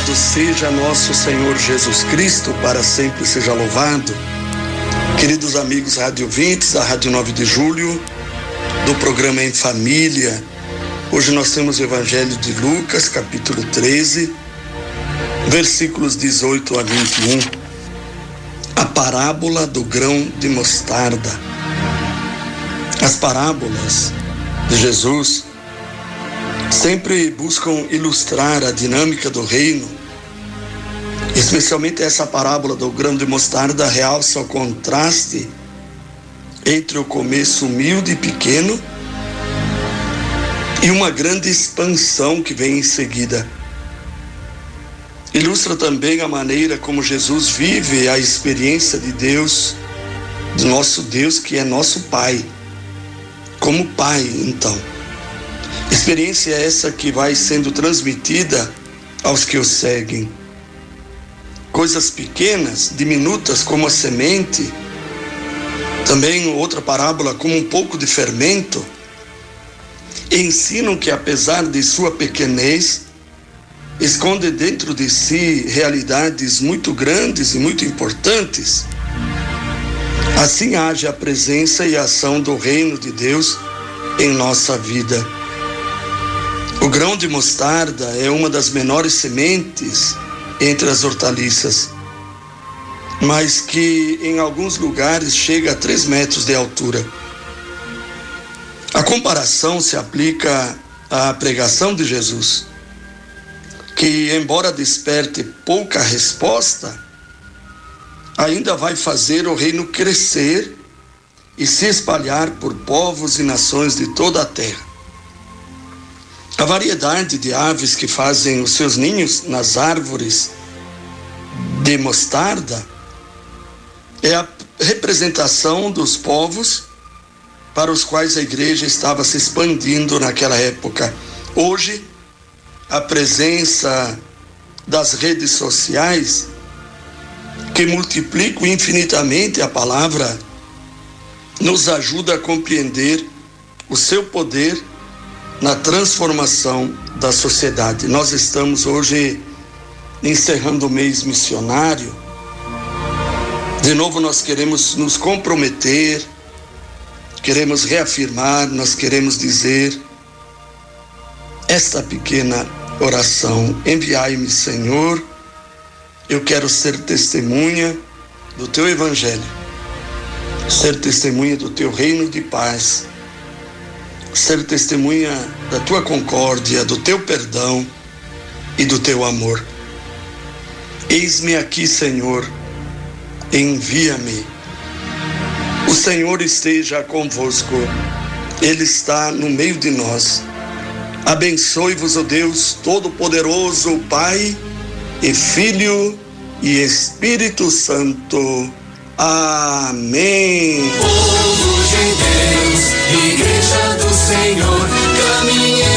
Louvado seja nosso Senhor Jesus Cristo, para sempre seja louvado. Queridos amigos radiovintes da Rádio 9 de Julho, do programa Em Família, hoje nós temos o Evangelho de Lucas, capítulo 13, versículos 18 a 21. A parábola do grão de mostarda. As parábolas de Jesus sempre buscam ilustrar a dinâmica do reino. Especialmente essa parábola do grão de mostarda realça o contraste entre o começo humilde e pequeno e uma grande expansão que vem em seguida. Ilustra também a maneira como Jesus vive a experiência de Deus, do nosso Deus que é nosso Pai. Como Pai, então. Experiência essa que vai sendo transmitida aos que o seguem. Coisas pequenas, diminutas como a semente, também outra parábola como um pouco de fermento, ensinam que apesar de sua pequenez, esconde dentro de si realidades muito grandes e muito importantes. Assim age a presença e a ação do reino de Deus em nossa vida. O grão de mostarda é uma das menores sementes entre as hortaliças, mas que em alguns lugares chega a 3 metros de altura. A comparação se aplica à pregação de Jesus, que, embora desperte pouca resposta, ainda vai fazer o reino crescer e se espalhar por povos e nações de toda a terra. A variedade de aves que fazem os seus ninhos nas árvores de mostarda é a representação dos povos para os quais a igreja estava se expandindo naquela época. Hoje, a presença das redes sociais que multiplicam infinitamente a palavra nos ajuda a compreender o seu poder na transformação da sociedade. Nós estamos hoje encerrando o mês missionário. De novo, nós queremos nos comprometer, queremos reafirmar, nós queremos dizer esta pequena oração: Enviai-me, Senhor, eu quero ser testemunha do teu evangelho, ser testemunha do teu reino de paz ser testemunha da tua concórdia, do teu perdão e do teu amor. Eis-me aqui, Senhor, envia-me. O Senhor esteja convosco, Ele está no meio de nós. Abençoe-vos, o Deus Todo-Poderoso, Pai e Filho e Espírito Santo. Amém. Senhor, sempre